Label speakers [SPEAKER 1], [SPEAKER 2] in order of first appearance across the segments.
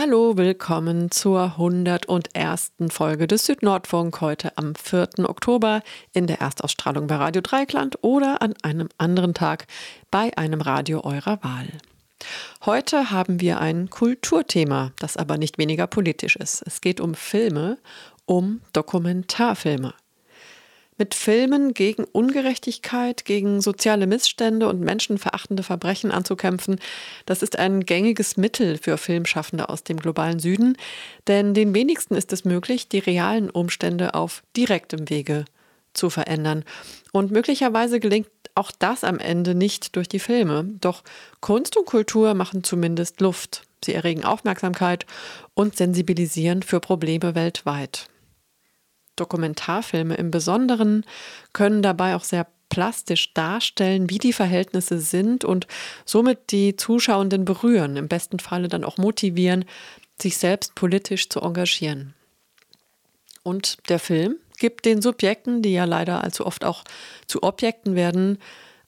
[SPEAKER 1] Hallo, willkommen zur 101. Folge des Südnordfunk heute am 4. Oktober in der Erstausstrahlung bei Radio Dreikland oder an einem anderen Tag bei einem Radio eurer Wahl. Heute haben wir ein Kulturthema, das aber nicht weniger politisch ist. Es geht um Filme, um Dokumentarfilme mit Filmen gegen Ungerechtigkeit, gegen soziale Missstände und menschenverachtende Verbrechen anzukämpfen, das ist ein gängiges Mittel für Filmschaffende aus dem globalen Süden, denn den wenigsten ist es möglich, die realen Umstände auf direktem Wege zu verändern. Und möglicherweise gelingt auch das am Ende nicht durch die Filme. Doch Kunst und Kultur machen zumindest Luft. Sie erregen Aufmerksamkeit und sensibilisieren für Probleme weltweit. Dokumentarfilme im Besonderen können dabei auch sehr plastisch darstellen, wie die Verhältnisse sind und somit die Zuschauenden berühren, im besten Falle dann auch motivieren, sich selbst politisch zu engagieren. Und der Film gibt den Subjekten, die ja leider allzu oft auch zu Objekten werden,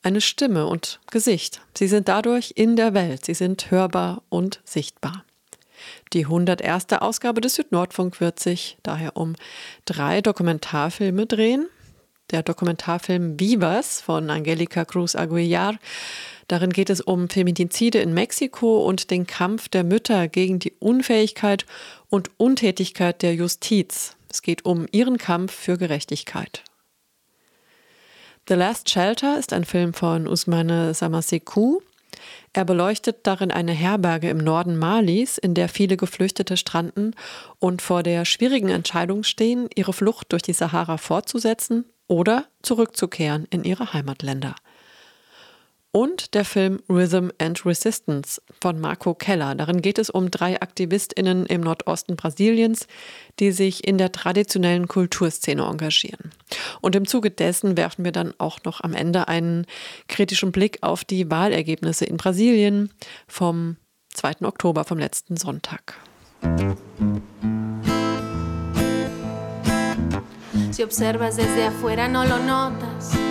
[SPEAKER 1] eine Stimme und Gesicht. Sie sind dadurch in der Welt, sie sind hörbar und sichtbar. Die 101. Ausgabe des Südnordfunk wird sich daher um drei Dokumentarfilme drehen. Der Dokumentarfilm Vivas von Angelica Cruz Aguilar. Darin geht es um Feminizide in Mexiko und den Kampf der Mütter gegen die Unfähigkeit und Untätigkeit der Justiz. Es geht um ihren Kampf für Gerechtigkeit. The Last Shelter ist ein Film von Usmane Samasekou. Er beleuchtet darin eine Herberge im Norden Malis, in der viele Geflüchtete stranden und vor der schwierigen Entscheidung stehen, ihre Flucht durch die Sahara fortzusetzen oder zurückzukehren in ihre Heimatländer und der Film Rhythm and Resistance von Marco Keller. Darin geht es um drei Aktivistinnen im Nordosten Brasiliens, die sich in der traditionellen Kulturszene engagieren. Und im Zuge dessen werfen wir dann auch noch am Ende einen kritischen Blick auf die Wahlergebnisse in Brasilien vom 2. Oktober, vom letzten Sonntag.
[SPEAKER 2] Si observas desde afuera no lo notas.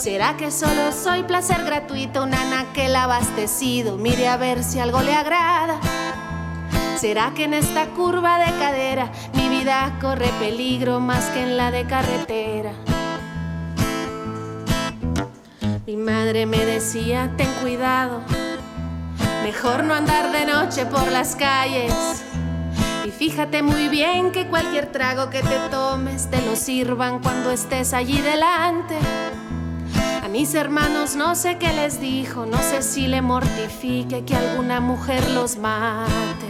[SPEAKER 2] ¿Será que solo soy placer gratuito, un anaquel abastecido? Mire a ver si algo le agrada. ¿Será que en esta curva de cadera mi vida corre peligro más que en la de carretera? Mi madre me decía, ten cuidado, mejor no andar de noche por las calles. Y fíjate muy bien que cualquier trago que te tomes te lo sirvan cuando estés allí delante mis hermanos no sé qué les dijo, no sé si le mortifique que alguna mujer los mate.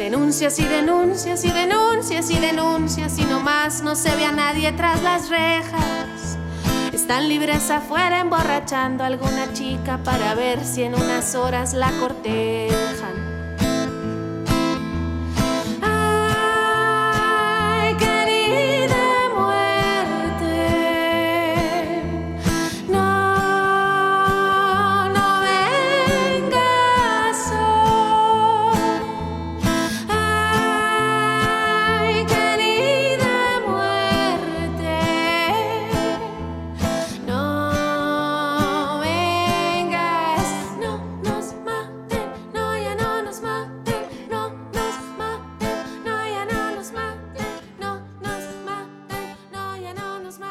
[SPEAKER 2] Denuncias y denuncias y denuncias y denuncias y no más no se ve a nadie tras las rejas. están libres afuera emborrachando a alguna chica para ver si en unas horas la cortejan.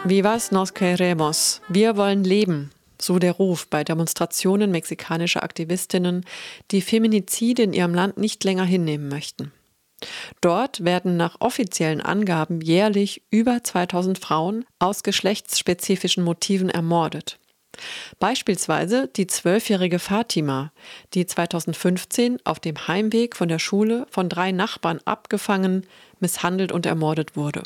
[SPEAKER 1] Vivas nos queremos. Wir wollen leben. So der Ruf bei Demonstrationen mexikanischer Aktivistinnen, die Feminizide in ihrem Land nicht länger hinnehmen möchten. Dort werden nach offiziellen Angaben jährlich über 2000 Frauen aus geschlechtsspezifischen Motiven ermordet. Beispielsweise die zwölfjährige Fatima, die 2015 auf dem Heimweg von der Schule von drei Nachbarn abgefangen, misshandelt und ermordet wurde.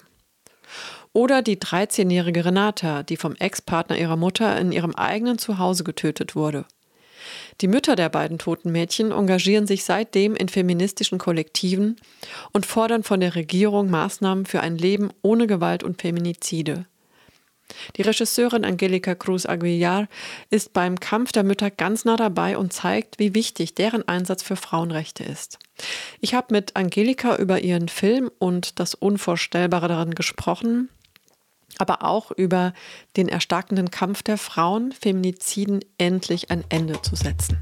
[SPEAKER 1] Oder die 13-jährige Renata, die vom Ex-Partner ihrer Mutter in ihrem eigenen Zuhause getötet wurde. Die Mütter der beiden toten Mädchen engagieren sich seitdem in feministischen Kollektiven und fordern von der Regierung Maßnahmen für ein Leben ohne Gewalt und Feminizide. Die Regisseurin Angelika Cruz Aguilar ist beim Kampf der Mütter ganz nah dabei und zeigt, wie wichtig deren Einsatz für Frauenrechte ist. Ich habe mit Angelika über ihren Film und das Unvorstellbare darin gesprochen, aber auch über den erstarkenden Kampf der Frauen, Feminiziden endlich ein Ende zu setzen.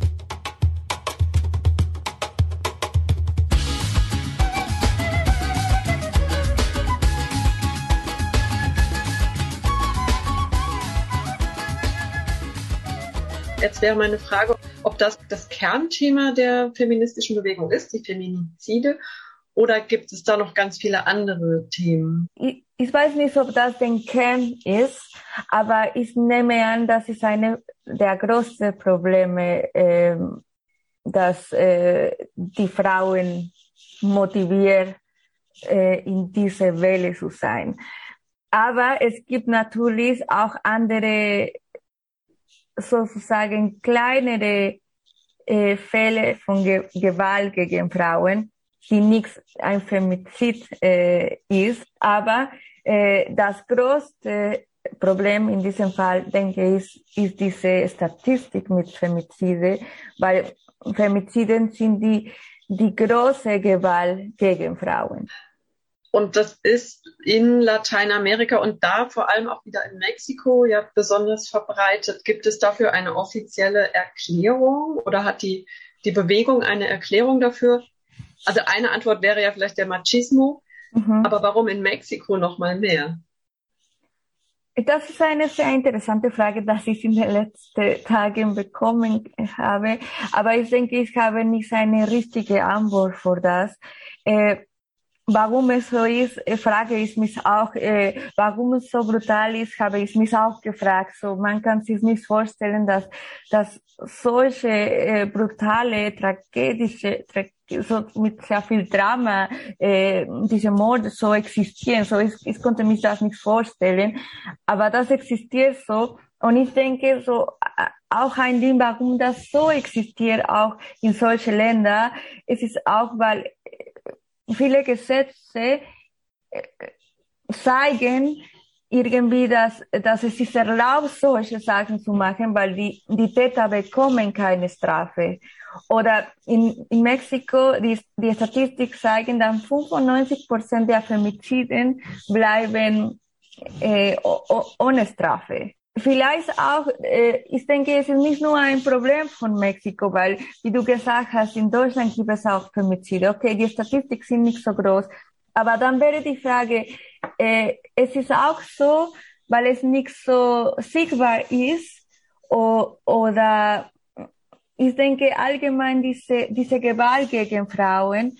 [SPEAKER 3] Jetzt wäre meine Frage, ob das das Kernthema der feministischen Bewegung ist, die Feminizide, oder gibt es da noch ganz viele andere Themen?
[SPEAKER 4] Ich, ich weiß nicht, ob das den Kern ist, aber ich nehme an, das ist eine der größten Probleme, äh, dass äh, die Frauen motiviert, äh, in dieser Welle zu sein. Aber es gibt natürlich auch andere, sozusagen kleinere äh, Fälle von Ge Gewalt gegen Frauen, die nicht ein Femizid äh, ist. Aber äh, das größte Problem in diesem Fall, denke ich, ist diese Statistik mit Femizide, weil Femiziden sind die, die große Gewalt gegen Frauen.
[SPEAKER 3] Und das ist in Lateinamerika und da vor allem auch wieder in Mexiko ja besonders verbreitet. Gibt es dafür eine offizielle Erklärung oder hat die, die Bewegung eine Erklärung dafür? Also eine Antwort wäre ja vielleicht der Machismo, mhm. aber warum in Mexiko noch mal mehr?
[SPEAKER 4] Das ist eine sehr interessante Frage, die ich in den letzten Tagen bekommen habe. Aber ich denke, ich habe nicht eine richtige Antwort für das. Äh, warum es so ist, äh, frage ich mich auch, äh, warum es so brutal ist, habe ich mich auch gefragt. So, man kann sich nicht vorstellen, dass, dass solche äh, brutale, tragedische, tra so mit sehr viel Drama äh, diese Morde so existieren. So, ich, ich konnte mich das nicht vorstellen, aber das existiert so. Und ich denke, so äh, auch ein Ding, warum das so existiert, auch in solchen Ländern, es ist auch, weil viele Gesetze äh, zeigen irgendwie, dass, dass es ist erlaubt, solche Sachen zu machen, weil die, die Täter bekommen keine Strafe. Oder in, in Mexiko, die, die Statistik zeigen, dann 95 Prozent der Femiziden bleiben äh, ohne Strafe. Vielleicht auch, äh, ich denke, es ist nicht nur ein Problem von Mexiko, weil, wie du gesagt hast, in Deutschland gibt es auch Femizide. Okay, die Statistiken sind nicht so groß. Aber dann wäre die Frage, äh, es ist auch so, weil es nicht so sichtbar ist, oder ich denke allgemein diese, diese Gewalt gegen Frauen,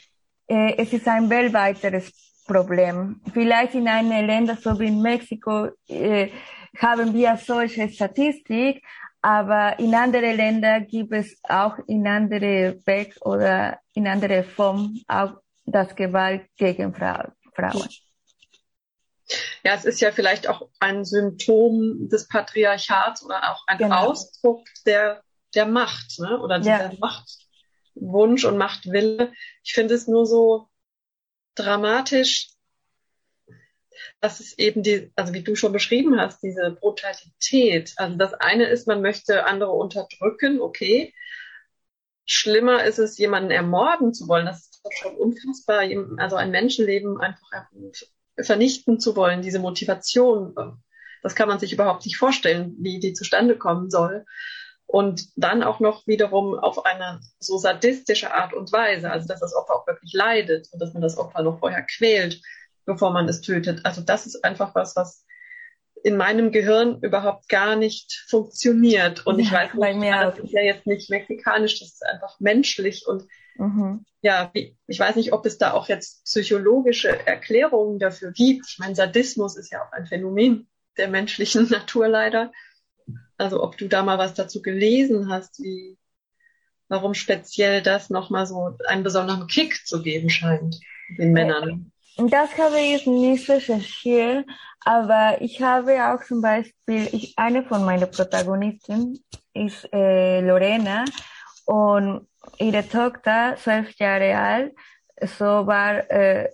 [SPEAKER 4] äh, es ist ein weltweiteres Problem. Vielleicht in einem Länder so wie in Mexiko, äh, haben wir solche Statistik, aber in anderen Ländern gibt es auch in andere Weg oder in andere Form auch das Gewalt gegen Frauen.
[SPEAKER 3] Ja, es ist ja vielleicht auch ein Symptom des Patriarchats oder auch ein genau. Ausdruck der, der Macht ne? oder dieser ja. Machtwunsch und Machtwille. Ich finde es nur so dramatisch, dass es eben die, also wie du schon beschrieben hast, diese Brutalität. Also das eine ist, man möchte andere unterdrücken, okay. Schlimmer ist es, jemanden ermorden zu wollen. Das ist doch schon unfassbar. Also ein Menschenleben einfach vernichten zu wollen, diese Motivation. Das kann man sich überhaupt nicht vorstellen, wie die zustande kommen soll. Und dann auch noch wiederum auf eine so sadistische Art und Weise, also dass das Opfer auch wirklich leidet und dass man das Opfer noch vorher quält bevor man es tötet. Also das ist einfach was, was in meinem Gehirn überhaupt gar nicht funktioniert. Und ja, ich weiß nicht, das ist ja jetzt nicht mexikanisch, das ist einfach menschlich. Und mhm. ja, wie, ich weiß nicht, ob es da auch jetzt psychologische Erklärungen dafür gibt. Ich meine, Sadismus ist ja auch ein Phänomen der menschlichen Natur leider. Also ob du da mal was dazu gelesen hast, wie warum speziell das nochmal so einen besonderen Kick zu geben scheint den Männern.
[SPEAKER 4] Das habe ich nicht recherchiert, aber ich habe auch zum Beispiel, ich, eine von meinen Protagonisten ist äh, Lorena und ihre Tochter, zwölf Jahre alt, so war äh,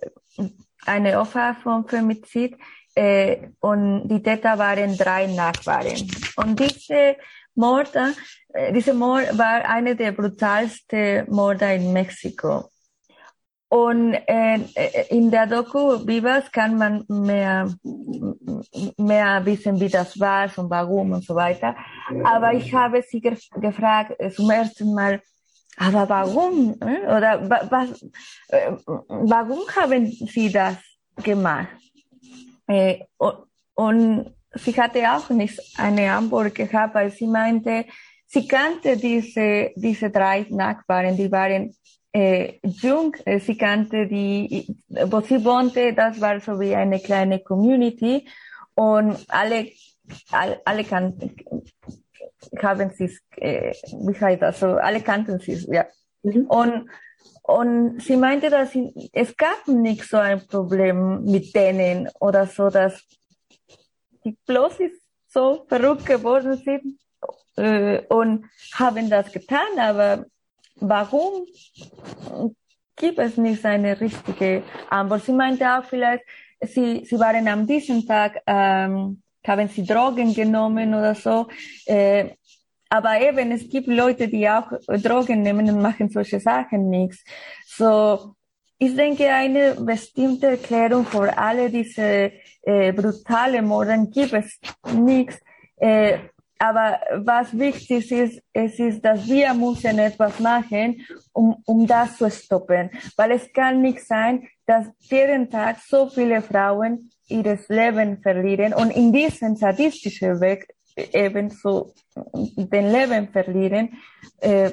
[SPEAKER 4] eine Opfer von Femizid äh, und die Täter waren drei Nachbarn. Und diese Morde, äh, diese Mord war eine der brutalsten Morde in Mexiko. Und äh, in der Doku Vivas kann man mehr, mehr wissen, wie das war und warum und so weiter. Aber ich habe sie ge gefragt zum ersten Mal, aber warum? Äh? Oder was, äh, warum haben Sie das gemacht? Äh, und, und sie hatte auch nicht eine Antwort gehabt, weil sie meinte, sie kannte diese, diese drei Nachbarn, die waren äh, jung. Äh, sie kannte die, wo sie wohnte, das war so wie eine kleine Community und alle, alle, alle kannten, haben sie, äh, wie heißt das so, alle kannten sie, ja. Mhm. Und, und sie meinte, dass sie, es gab nicht so ein Problem mit denen oder so, dass die bloß so verrückt geworden sind äh, und haben das getan, aber warum gibt es nicht eine richtige Antwort? Sie meinte auch vielleicht, sie, sie waren am diesem Tag, ähm, haben sie Drogen genommen oder so. Äh, aber eben, es gibt Leute, die auch Drogen nehmen und machen solche Sachen nichts. So, ich denke, eine bestimmte Erklärung für alle diese äh, brutale Morden gibt es nichts. Äh, aber was wichtig ist, es ist, dass wir müssen etwas machen, um, um das zu stoppen. Weil es kann nicht sein, dass jeden Tag so viele Frauen ihres Leben verlieren und in diesem sadistischen Weg ebenso den Leben verlieren. Äh,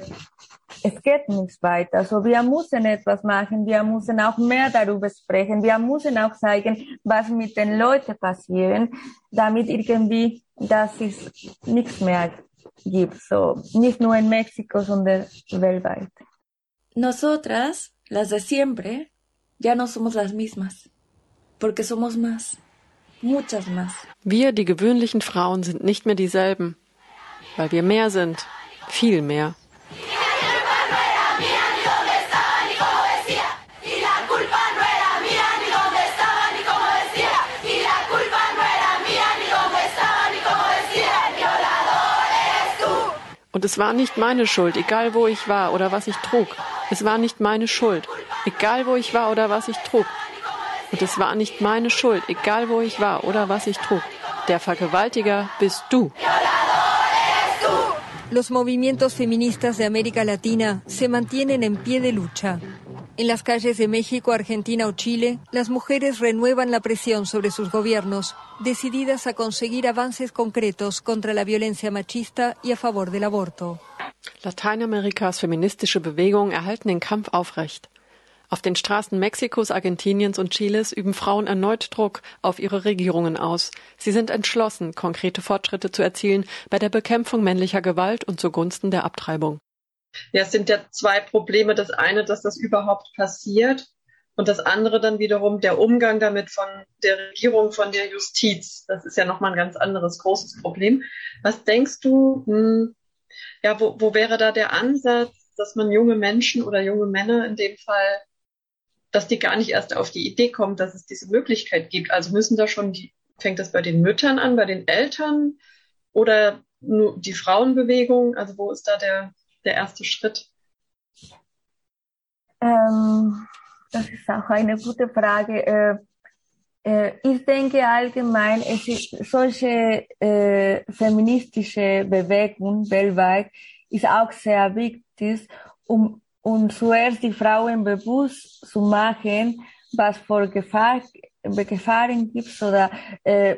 [SPEAKER 4] es geht nicht weiter. Also wir müssen etwas machen. Wir müssen auch mehr darüber sprechen. Wir müssen auch zeigen, was mit den Leuten passiert, damit irgendwie dass es nichts mehr gibt. So, nicht nur en México, sondern weltweit.
[SPEAKER 5] Nosotras, las de siempre, ya no somos las mismas, porque somos más, muchas más.
[SPEAKER 1] Wir, die gewöhnlichen Frauen, sind nicht mehr dieselben, weil wir mehr sind, viel mehr. Und es war nicht meine Schuld, egal wo ich war oder was ich trug. Es war nicht meine Schuld, egal wo ich war oder was ich trug. Und es war nicht meine Schuld, egal wo ich war oder was ich trug. Der Vergewaltiger bist du.
[SPEAKER 6] Los movimientos feministas de América Latina se mantienen en pie de lucha. En las calles de México, Argentina o Chile, las mujeres renuevan la presión sobre sus gobiernos, decididas a conseguir avances concretos contra la violencia machista y a favor del aborto.
[SPEAKER 1] Lateinamerikas feministische Bewegungen erhalten den Kampf aufrecht. Auf den Straßen Mexikos, Argentiniens und Chiles üben Frauen erneut Druck auf ihre Regierungen aus. Sie sind entschlossen, konkrete Fortschritte zu erzielen bei der Bekämpfung männlicher Gewalt und zugunsten der Abtreibung.
[SPEAKER 3] Ja, es sind ja zwei Probleme. Das eine, dass das überhaupt passiert und das andere dann wiederum der Umgang damit von der Regierung, von der Justiz. Das ist ja nochmal ein ganz anderes großes Problem. Was denkst du, hm, ja, wo, wo wäre da der Ansatz, dass man junge Menschen oder junge Männer in dem Fall, dass die gar nicht erst auf die Idee kommen, dass es diese Möglichkeit gibt? Also müssen da schon die, fängt das bei den Müttern an, bei den Eltern oder nur die Frauenbewegung? Also wo ist da der, der erste Schritt?
[SPEAKER 4] Ähm, das ist auch eine gute Frage. Äh, äh, ich denke allgemein, es ist solche äh, feministische Bewegung weltweit ist auch sehr wichtig, um, um zuerst die Frauen bewusst zu machen, was für Gefahr, Gefahren gibt oder äh,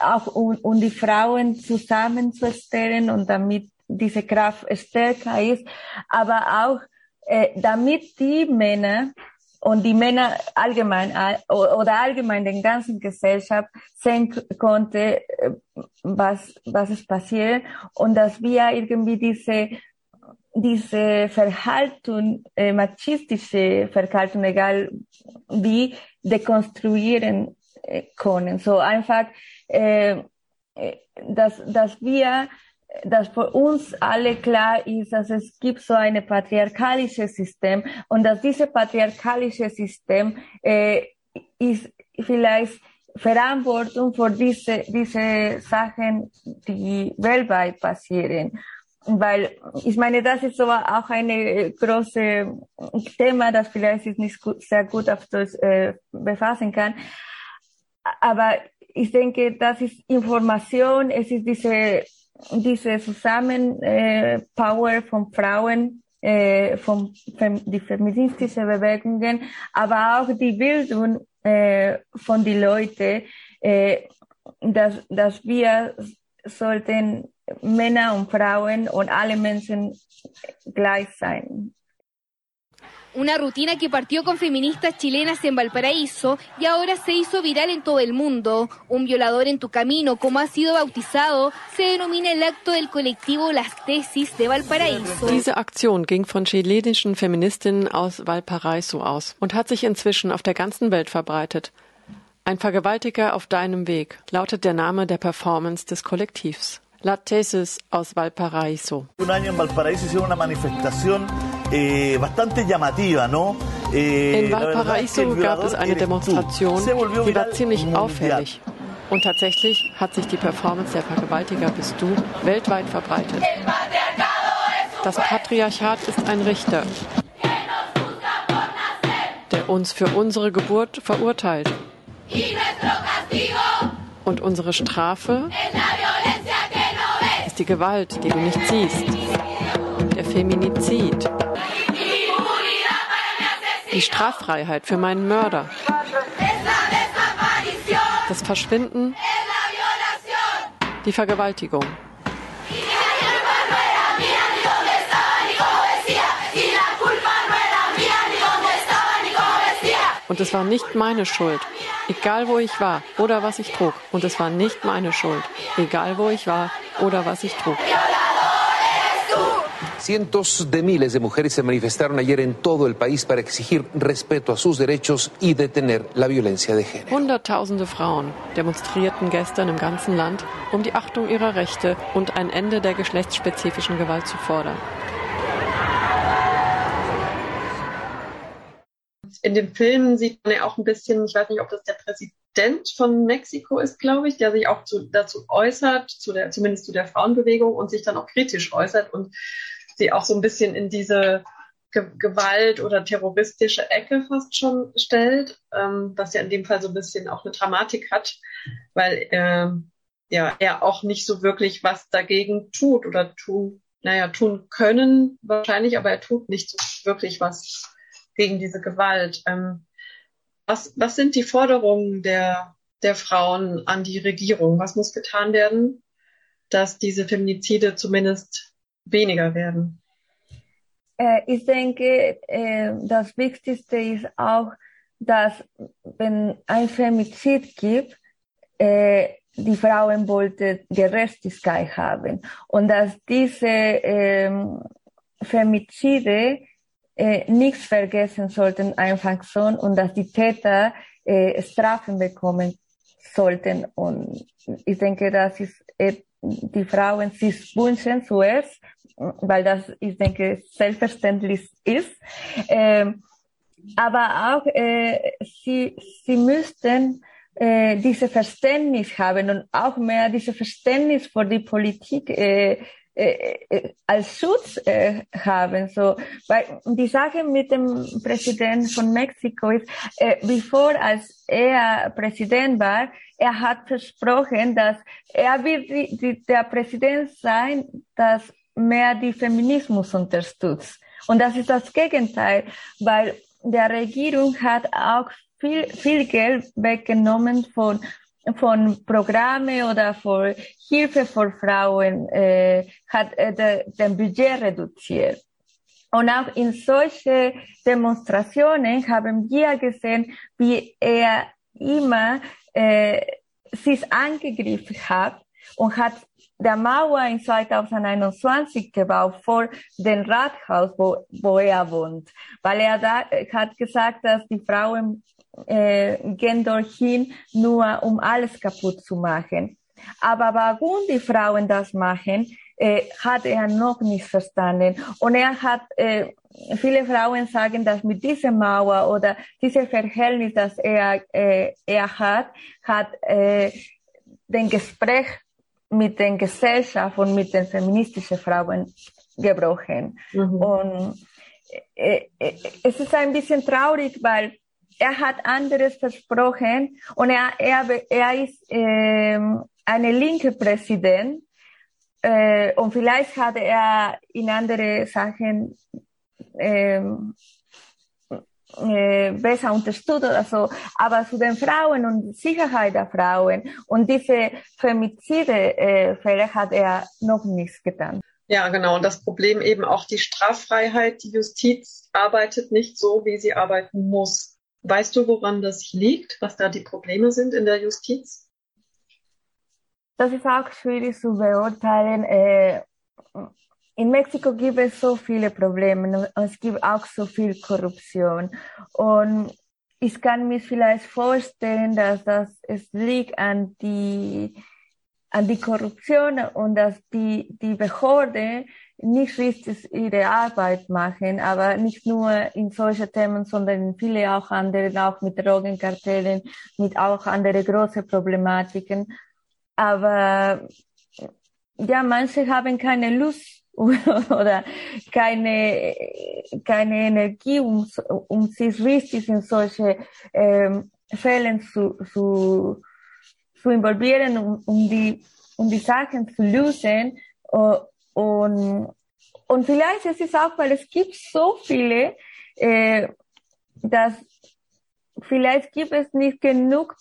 [SPEAKER 4] auch um, um die Frauen zusammenzustellen und damit diese Kraft stärker ist, aber auch äh, damit die Männer und die Männer allgemein oder allgemein den ganzen Gesellschaft sehen konnte, äh, was, was ist passiert und dass wir irgendwie diese, diese Verhalten, äh, machistische Verhalten, egal wie, dekonstruieren äh, können. So einfach, äh, äh dass, dass wir dass für uns alle klar ist, dass es gibt so ein patriarchalisches System und dass dieses patriarchalische System äh, ist vielleicht Verantwortung für diese, diese Sachen, die weltweit passieren. Weil ich meine, das ist so auch ein großes Thema, das vielleicht ist nicht sehr gut auf das äh, befassen kann. Aber ich denke, das ist Information, es ist diese diese Zusammenpower äh, von Frauen, äh, von fem die feministischen Bewegungen, aber auch die Bildung äh, von den Leuten, äh, dass, dass wir sollten Männer und Frauen und alle Menschen gleich sein.
[SPEAKER 7] Una rutina que partió con feministas chilenas en Valparaíso y ahora se hizo viral en todo el mundo. Un violador en tu camino, como ha sido bautizado, se denomina el acto del colectivo Las Tesis de Valparaíso.
[SPEAKER 1] Diese Aktion ging von chilenischen Feministinnen aus Valparaíso aus und hat sich inzwischen auf der ganzen Welt verbreitet. Ein Vergewaltiger auf deinem Weg lautet der Name der Performance des Kollektivs. La Tesis aus Valparaíso.
[SPEAKER 8] Un año en Valparaíso hicieron una manifestación eh, bastante llamativa, ¿no?
[SPEAKER 1] Eh, In Valparaíso gab es eine Demonstration, die war ziemlich auffällig. Und tatsächlich hat sich die Performance der Vergewaltiger bist du weltweit verbreitet. Das Patriarchat ist ein Richter, der uns für unsere Geburt verurteilt. Und unsere Strafe die Gewalt, die du nicht siehst. Der Feminizid. Die Straffreiheit für meinen Mörder. Das Verschwinden. Die Vergewaltigung. Und es war nicht meine Schuld, egal wo ich war oder was ich trug. Und es war nicht meine Schuld, egal wo ich war oder was ich trug.
[SPEAKER 9] Cientos de miles de mujeres se manifestaron ayer en todo el país para exigir respeto a sus derechos y detener la violencia de género.
[SPEAKER 1] Hunderttausende Frauen demonstrierten gestern im ganzen Land, um die Achtung ihrer Rechte und ein Ende der geschlechtsspezifischen Gewalt zu fordern.
[SPEAKER 3] In dem Film sieht man ja auch ein bisschen, ich weiß nicht, ob das der Präsident von Mexiko ist, glaube ich, der sich auch zu, dazu äußert, zu der, zumindest zu der Frauenbewegung und sich dann auch kritisch äußert und sie auch so ein bisschen in diese Ge Gewalt oder terroristische Ecke fast schon stellt, ähm, was ja in dem Fall so ein bisschen auch eine Dramatik hat, weil äh, ja er auch nicht so wirklich was dagegen tut oder tun, naja, tun können wahrscheinlich, aber er tut nicht so wirklich was gegen diese Gewalt. Ähm, was, was sind die Forderungen der, der Frauen an die Regierung? Was muss getan werden, dass diese Feminizide zumindest weniger werden?
[SPEAKER 4] Äh, ich denke, äh, das Wichtigste ist auch, dass wenn ein Femizid gibt, äh, die Frauen wollten Gerechtigkeit haben und dass diese ähm, Femizide äh, nichts vergessen sollten einfach so und dass die Täter äh, Strafen bekommen sollten. Und ich denke, das ist äh, die Frauen sich wünschen zuerst, weil das, ich denke, selbstverständlich ist. Ähm, aber auch äh, sie, sie müssten äh, diese Verständnis haben und auch mehr diese Verständnis für die Politik äh, äh, äh, als Schutz äh, haben. So, weil die Sache mit dem Präsident von Mexiko ist, äh, bevor als er Präsident war, er hat versprochen, dass er wird die, die, der Präsident sein, das mehr die Feminismus unterstützt. Und das ist das Gegenteil, weil der Regierung hat auch viel, viel Geld weggenommen von von Programme oder von Hilfe für Frauen äh, hat äh, de, den Budget reduziert. Und auch in solche Demonstrationen haben wir gesehen, wie er immer äh, sich angegriffen hat und hat der Mauer in 2021 gebaut vor dem Rathaus, wo, wo er wohnt, weil er da hat gesagt, dass die Frauen äh, gehen dorthin nur um alles kaputt zu machen. Aber warum die Frauen das machen, äh, hat er noch nicht verstanden. Und er hat, äh, viele Frauen sagen, dass mit dieser Mauer oder diesem Verhältnis, das er, äh, er hat, hat äh, den Gespräch mit den Gesellschaft und mit den feministischen Frauen gebrochen. Mhm. Und äh, äh, es ist ein bisschen traurig, weil er hat anderes versprochen und er, er, er ist ähm, eine linke Präsident äh, und vielleicht hat er in andere Sachen ähm, äh, besser unterstützt oder so, aber zu den Frauen und Sicherheit der Frauen und diese Femizide äh, Fälle hat er noch nichts getan.
[SPEAKER 3] Ja, genau. Und das Problem eben auch die Straffreiheit. Die Justiz arbeitet nicht so, wie sie arbeiten muss. Weißt du, woran das liegt, was da die Probleme sind in der Justiz?
[SPEAKER 4] Das ist auch schwierig zu beurteilen. Äh, in Mexiko gibt es so viele Probleme und es gibt auch so viel Korruption. Und ich kann mir vielleicht vorstellen, dass das es liegt an die an die Korruption und dass die die Behörde nicht richtig ihre Arbeit machen, aber nicht nur in solchen Themen, sondern in viele auch andere, auch mit Drogenkartellen, mit auch andere große Problematiken. Aber ja, manche haben keine Lust oder keine, keine Energie, um, um sich richtig in solche ähm, Fällen zu, zu, zu involvieren, um, um, die, um die Sachen zu lösen. Und, und vielleicht ist es auch, weil es gibt so viele, äh, dass vielleicht gibt es nicht genug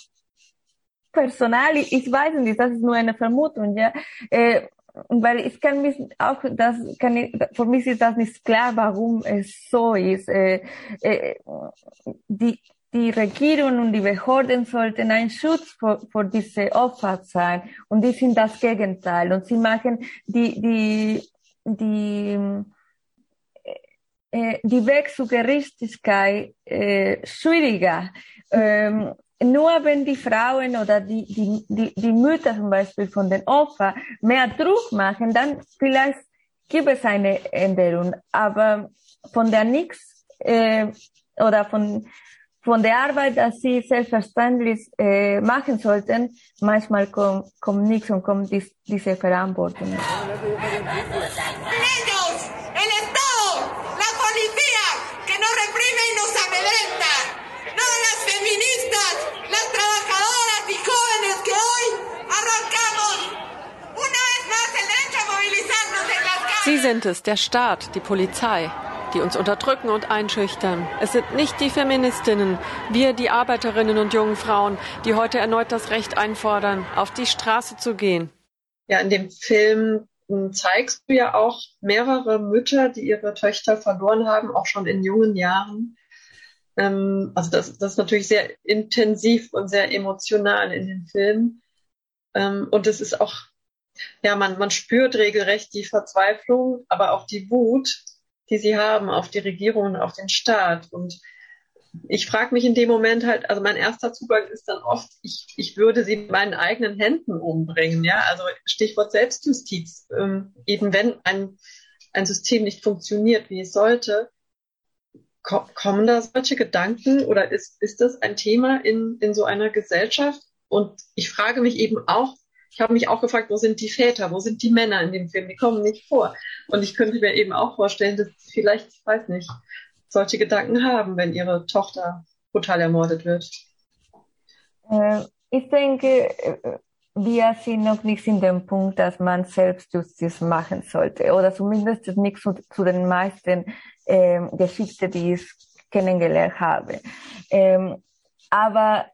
[SPEAKER 4] Personal. Ich weiß nicht, das ist nur eine Vermutung, ja. Äh, weil ich kann mich auch, das kann ich, für mich ist das nicht klar, warum es so ist. Äh, äh, die, die Regierung und die Behörden sollten ein Schutz für, für diese Opfer sein. Und die sind das Gegenteil. Und sie machen die, die, die, äh, die Weg zur Gerechtigkeit äh, schwieriger. Ähm, nur wenn die Frauen oder die, die, die, die Mütter zum Beispiel von den Opfern mehr Druck machen, dann vielleicht gibt es eine Änderung. Aber von der Nix äh, oder von von der Arbeit, dass sie selbstverständlich äh, machen sollten, manchmal kommt, kommt nichts und kommt dies, diese Verantwortung.
[SPEAKER 1] Sie sind es, der Staat, die Polizei, die uns unterdrücken und einschüchtern. Es sind nicht die Feministinnen, wir, die Arbeiterinnen und jungen Frauen, die heute erneut das Recht einfordern, auf die Straße zu gehen.
[SPEAKER 3] Ja, in dem Film hm, zeigst du ja auch mehrere Mütter, die ihre Töchter verloren haben, auch schon in jungen Jahren. Ähm, also das, das ist natürlich sehr intensiv und sehr emotional in den Filmen. Ähm, und es ist auch, ja, man, man spürt regelrecht die Verzweiflung, aber auch die Wut die sie haben auf die Regierung und auf den Staat. Und ich frage mich in dem Moment halt, also mein erster Zugang ist dann oft, ich, ich würde sie mit meinen eigenen Händen umbringen, ja, also Stichwort Selbstjustiz. Ähm, eben wenn ein, ein System nicht funktioniert, wie es sollte, ko kommen da solche Gedanken oder ist, ist das ein Thema in, in so einer Gesellschaft? Und ich frage mich eben auch, ich habe mich auch gefragt, wo sind die Väter, wo sind die Männer in dem Film? Die kommen nicht vor. Und ich könnte mir eben auch vorstellen, dass vielleicht, ich weiß nicht, solche Gedanken haben, wenn ihre Tochter brutal ermordet wird.
[SPEAKER 4] Äh, ich denke, äh, wir sind noch nicht in dem Punkt, dass man Selbstjustiz machen sollte. Oder zumindest nicht zu, zu den meisten ähm, Geschichten, die ich kennengelernt habe. Ähm, aber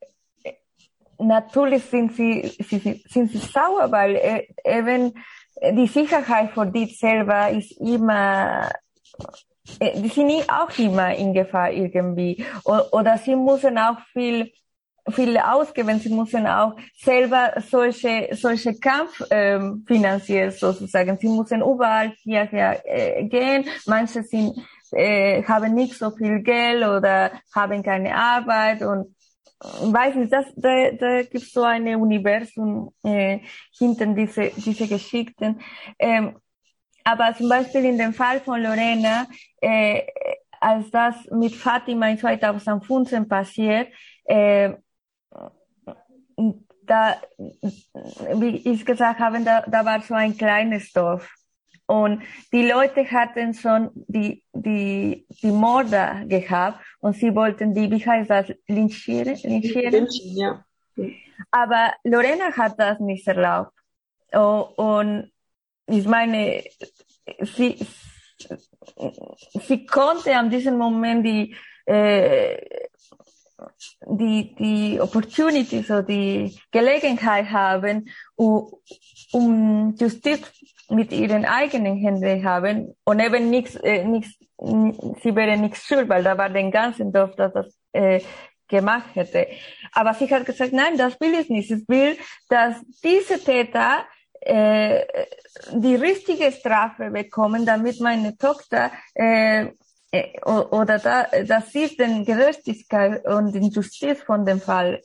[SPEAKER 4] natürlich sind sie, sie, sind sie sauer, weil äh, eben die Sicherheit von dir selber ist immer, äh, die sind auch immer in Gefahr irgendwie. Oder sie müssen auch viel, viel ausgeben. Sie müssen auch selber solche, solche Kampf ähm, finanzieren sozusagen. Sie müssen überall hierher äh, gehen. Manche sind, äh, haben nicht so viel Geld oder haben keine Arbeit und weiß nicht, das, da, da gibt es so ein Universum äh, hinter diese, diese Geschichten. Ähm, aber zum Beispiel in dem Fall von Lorena, äh, als das mit Fatima in 2015 passiert, äh, da, wie ich gesagt habe, da, da war so ein kleines Dorf. Und die Leute hatten schon die, die, die Morde gehabt und sie wollten die, wie heißt das, lynchieren? lynchieren?
[SPEAKER 3] Lynchen, ja.
[SPEAKER 4] Aber Lorena hat das nicht erlaubt. Oh, und ich meine, sie, sie konnte an diesem Moment die, äh, die, die Opportunities oder die Gelegenheit haben, um Justiz mit ihren eigenen Händen haben und eben nichts, äh, nichts, sie wäre nichts schuld, weil da war den ganzen Dorf, das das äh, gemacht hätte. Aber sie hat gesagt, nein, das will ich nicht. Ich will, dass diese Täter äh, die richtige Strafe bekommen, damit meine Tochter äh, äh oder da, dass sie den Gerechtigkeit und die Justiz von dem Fall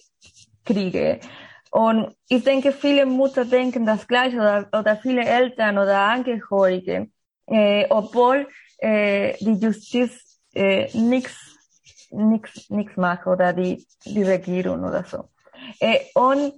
[SPEAKER 4] kriege. Und ich denke, viele Mütter denken das gleiche oder, oder viele Eltern oder Angehörige, äh, obwohl äh, die Justiz äh, nichts nichts nichts macht oder die, die Regierung oder so. Äh, und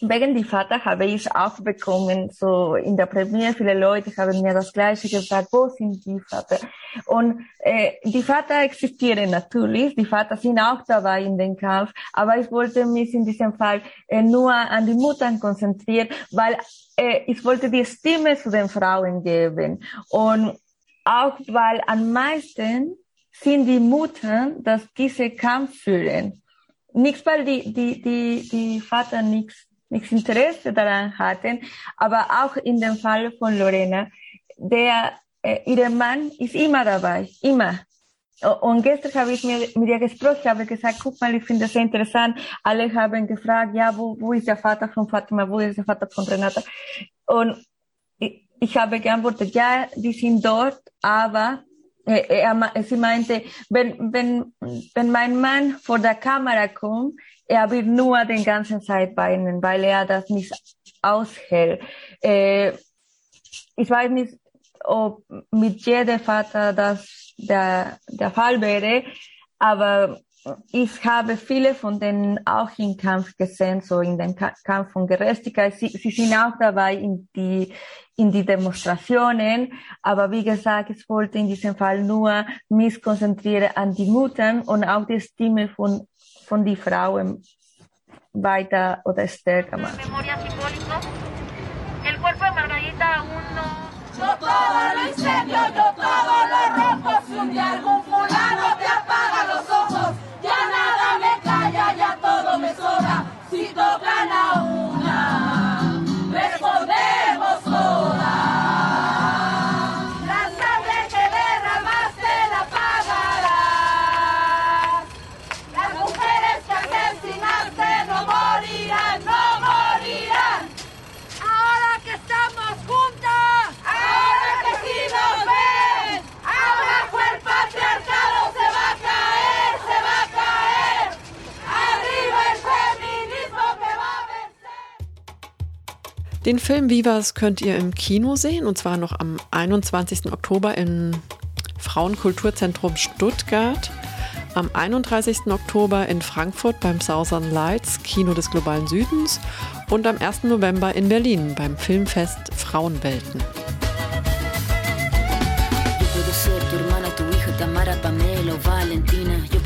[SPEAKER 4] wegen die Vater habe ich auch bekommen, so in der Premiere, viele Leute haben mir das Gleiche gesagt, wo sind die Vater? Und äh, die Vater existieren natürlich, die Vater sind auch dabei in den Kampf, aber ich wollte mich in diesem Fall äh, nur an die Muttern konzentrieren, weil äh, ich wollte die Stimme zu den Frauen geben. Und auch weil am meisten sind die Muttern, dass diese Kampf führen. Nichts, weil die, die, die, die Vater nichts nichts Interesse daran hatten. Aber auch in dem Fall von Lorena, der, äh, ihr Mann ist immer dabei, immer. Und gestern habe ich mir mit ihr gesprochen, habe gesagt, guck mal, ich finde das sehr interessant. Alle haben gefragt, ja, wo, wo ist der Vater von Fatima, wo ist der Vater von Renata? Und ich, ich habe geantwortet, ja, die sind dort, aber äh, er, sie meinte, wenn, wenn, wenn mein Mann vor der Kamera kommt, er wird nur den ganzen Zeit weinen, weil er das nicht aushält. Äh, ich weiß nicht, ob mit jedem Vater das der, der Fall wäre, aber ich habe viele von denen auch im Kampf gesehen, so in den Kampf von Gerechtigkeit. Sie, sie sind auch dabei in die, in die Demonstrationen. Aber wie gesagt, ich wollte in diesem Fall nur mich konzentrieren an die Muttern und auch die Stimme von von die Frauen weiter oder stärker machen.
[SPEAKER 10] El cuerpo de Margarita aún no. Yo todo lo incendio, yo todo lo rompo. Si un día algún
[SPEAKER 1] Den Film Vivas könnt ihr im Kino sehen und zwar noch am 21. Oktober im Frauenkulturzentrum Stuttgart, am 31. Oktober in Frankfurt beim Southern Lights Kino des globalen Südens und am 1. November in Berlin beim Filmfest Frauenwelten.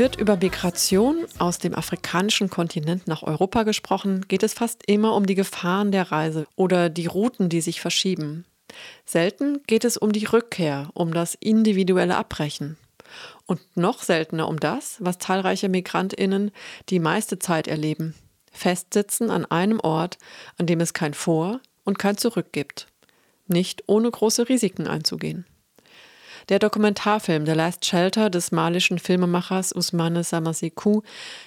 [SPEAKER 1] Wird über Migration aus dem afrikanischen Kontinent nach Europa gesprochen, geht es fast immer um die Gefahren der Reise oder die Routen, die sich verschieben. Selten geht es um die Rückkehr, um das individuelle Abbrechen. Und noch seltener um das, was zahlreiche Migrantinnen die meiste Zeit erleben. Festsitzen an einem Ort, an dem es kein Vor und kein Zurück gibt. Nicht ohne große Risiken einzugehen. Der Dokumentarfilm The Last Shelter des malischen Filmemachers Ousmane Samasekou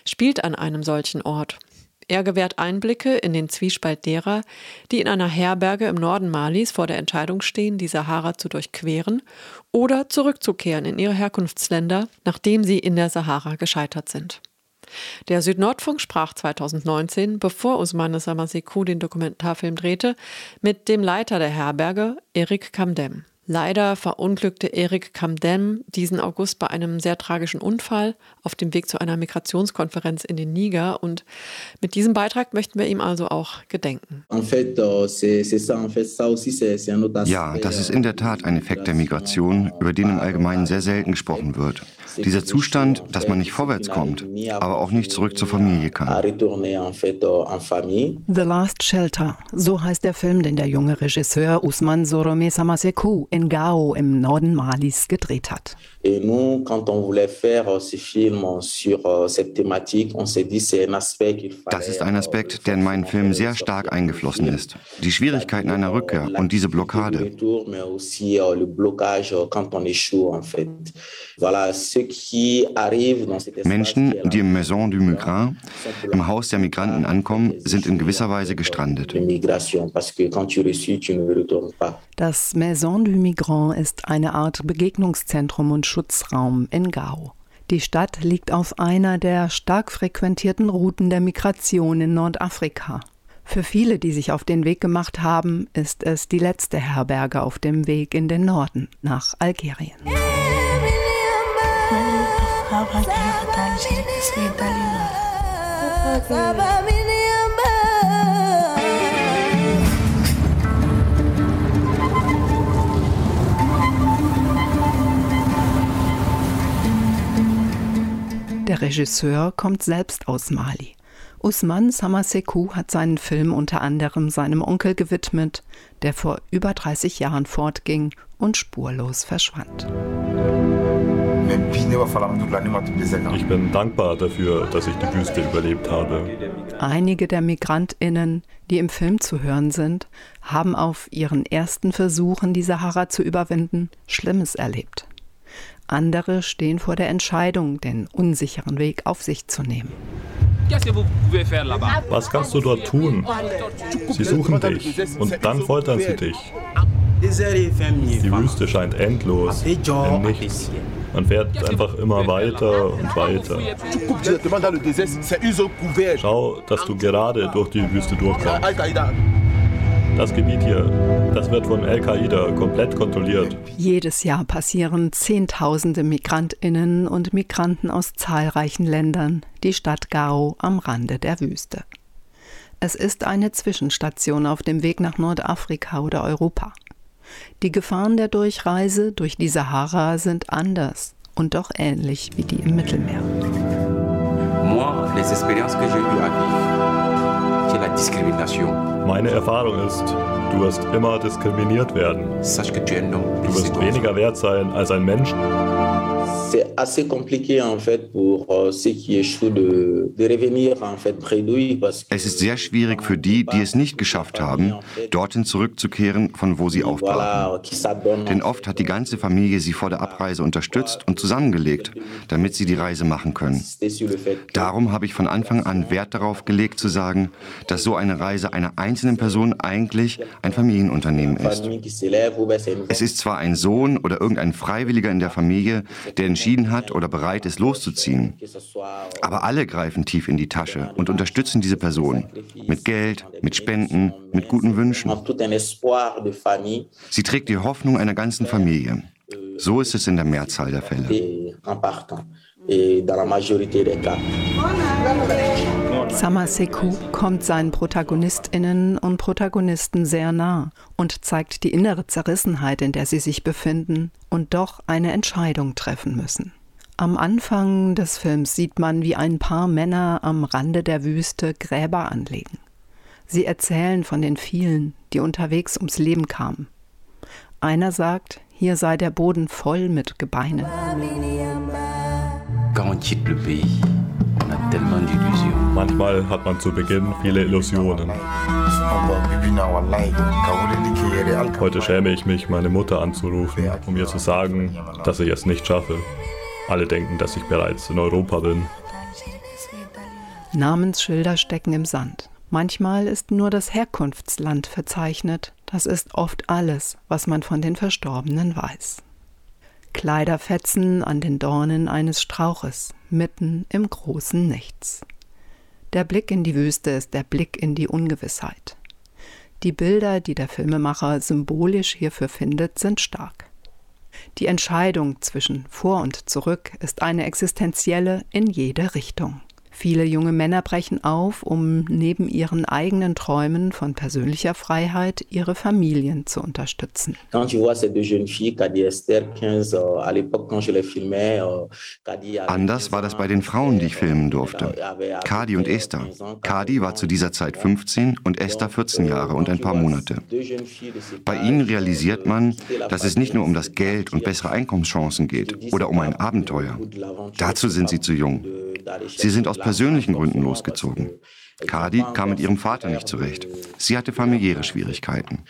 [SPEAKER 1] spielt an einem solchen Ort. Er gewährt Einblicke in den Zwiespalt derer, die in einer Herberge im Norden Malis vor der Entscheidung stehen, die Sahara zu durchqueren oder zurückzukehren in ihre Herkunftsländer, nachdem sie in der Sahara gescheitert sind. Der Südnordfunk sprach 2019, bevor Ousmane Samasekou den Dokumentarfilm drehte, mit dem Leiter der Herberge, Erik Kamdem. Leider verunglückte Erik Kamdem diesen August bei einem sehr tragischen Unfall auf dem Weg zu einer Migrationskonferenz in den Niger und mit diesem Beitrag möchten wir ihm also auch gedenken.
[SPEAKER 11] Ja, das ist in der Tat ein Effekt der Migration, über den im Allgemeinen sehr selten gesprochen wird. Dieser Zustand, dass man nicht vorwärts kommt, aber auch nicht zurück zur Familie kann.
[SPEAKER 12] The Last Shelter, so heißt der Film, den der junge Regisseur Ousmane Sorome Samasekou in Gao im Norden Malis gedreht hat.
[SPEAKER 13] Et nous, quand on voulait faire ce film sur euh, cette thématique, on s'est dit c'est un aspect qu'il fallait.
[SPEAKER 11] Das ist ein Aspekt, der in meinen Film sehr stark eingeflossen ist. Die Schwierigkeiten einer Rückkehr und diese Blockade.
[SPEAKER 13] Retour, mais aussi euh, le blocage euh, quand on échoue en fait. Voilà, ceux qui arrivent dans cet
[SPEAKER 11] Menschen, die im Maison du Migrant, im Haus der Migranten ankommen, sind in gewisser Weise gestrandet.
[SPEAKER 13] de migration, parce que quand tu reçus, tu ne retournes pas.
[SPEAKER 12] Das Maison du Migrant ist eine Art Begegnungszentrum und Schutzraum in Gao. Die Stadt liegt auf einer der stark frequentierten Routen der Migration in Nordafrika. Für viele, die sich auf den Weg gemacht haben, ist es die letzte Herberge auf dem Weg in den Norden nach Algerien. Der Regisseur kommt selbst aus Mali. Ousmane Samasekou hat seinen Film unter anderem seinem Onkel gewidmet, der vor über 30 Jahren fortging und spurlos verschwand.
[SPEAKER 14] Ich bin dankbar dafür, dass ich die Wüste überlebt habe.
[SPEAKER 12] Einige der Migrantinnen, die im Film zu hören sind, haben auf ihren ersten Versuchen, die Sahara zu überwinden, Schlimmes erlebt. Andere stehen vor der Entscheidung, den unsicheren Weg auf sich zu nehmen.
[SPEAKER 14] Was kannst du dort tun? Sie suchen dich und dann foltern sie dich. Die Wüste scheint endlos, in nichts. Man fährt einfach immer weiter und weiter. Schau, dass du gerade durch die Wüste durchkommst. Das Gebiet hier, das wird von Al-Qaida komplett kontrolliert.
[SPEAKER 12] Jedes Jahr passieren Zehntausende Migrantinnen und Migranten aus zahlreichen Ländern die Stadt Gao am Rande der Wüste. Es ist eine Zwischenstation auf dem Weg nach Nordafrika oder Europa. Die Gefahren der Durchreise durch die Sahara sind anders und doch ähnlich wie die im Mittelmeer.
[SPEAKER 15] Moi, les expériences que j'ai eues à vivre, c'est la discrimination.
[SPEAKER 14] Meine Erfahrung ist, du wirst immer diskriminiert werden. Du wirst weniger wert sein als ein Mensch.
[SPEAKER 13] C'est assez compliqué en fait pour euh, ceux qui échouent de, de revenir en fait bredouille parce que
[SPEAKER 11] Es ist sehr schwierig für die, die es nicht geschafft haben, dorthin zurückzukehren, von wo sie aufbrachen. Denn oft hat die ganze Familie sie vor der Abreise unterstützt und zusammengelegt, damit sie die Reise machen können. Darum habe ich von Anfang an Wert darauf gelegt zu sagen, dass so eine Reise einer einzelnen Person eigentlich ein Familienunternehmen ist. Es ist zwar ein Sohn oder irgendein Freiwilliger in der Familie, der entschieden hat oder bereit ist, loszuziehen. Aber alle greifen tief in die Tasche und unterstützen diese Person mit Geld, mit Spenden, mit guten Wünschen. Sie trägt die Hoffnung einer ganzen Familie. So ist es in der Mehrzahl der Fälle.
[SPEAKER 12] Samaseku kommt seinen Protagonistinnen und Protagonisten sehr nah und zeigt die innere Zerrissenheit, in der sie sich befinden und doch eine Entscheidung treffen müssen. Am Anfang des Films sieht man, wie ein paar Männer am Rande der Wüste Gräber anlegen. Sie erzählen von den vielen, die unterwegs ums Leben kamen. Einer sagt, hier sei der Boden voll mit Gebeinen.
[SPEAKER 15] Quand on quitte le pays, on a tellement d'illusions.
[SPEAKER 14] Manchmal hat man zu Beginn viele Illusionen. Heute schäme ich mich, meine Mutter anzurufen, um ihr zu sagen, dass ich es nicht schaffe. Alle denken, dass ich bereits in Europa bin.
[SPEAKER 12] Namensschilder stecken im Sand. Manchmal ist nur das Herkunftsland verzeichnet. Das ist oft alles, was man von den Verstorbenen weiß. Kleiderfetzen an den Dornen eines Strauches, mitten im großen Nichts. Der Blick in die Wüste ist der Blick in die Ungewissheit. Die Bilder, die der Filmemacher symbolisch hierfür findet, sind stark. Die Entscheidung zwischen vor und zurück ist eine existenzielle in jede Richtung. Viele junge Männer brechen auf, um neben ihren eigenen Träumen von persönlicher Freiheit ihre Familien zu unterstützen.
[SPEAKER 11] Anders war das bei den Frauen, die ich filmen durfte. Kadi und Esther. Kadi war zu dieser Zeit 15 und Esther 14 Jahre und ein paar Monate. Bei ihnen realisiert man, dass es nicht nur um das Geld und bessere Einkommenschancen geht oder um ein Abenteuer. Dazu sind sie zu jung. Sie sind aus persönlichen Gründen losgezogen. Kadi kam mit ihrem Vater nicht zurecht. Sie hatte familiäre Schwierigkeiten.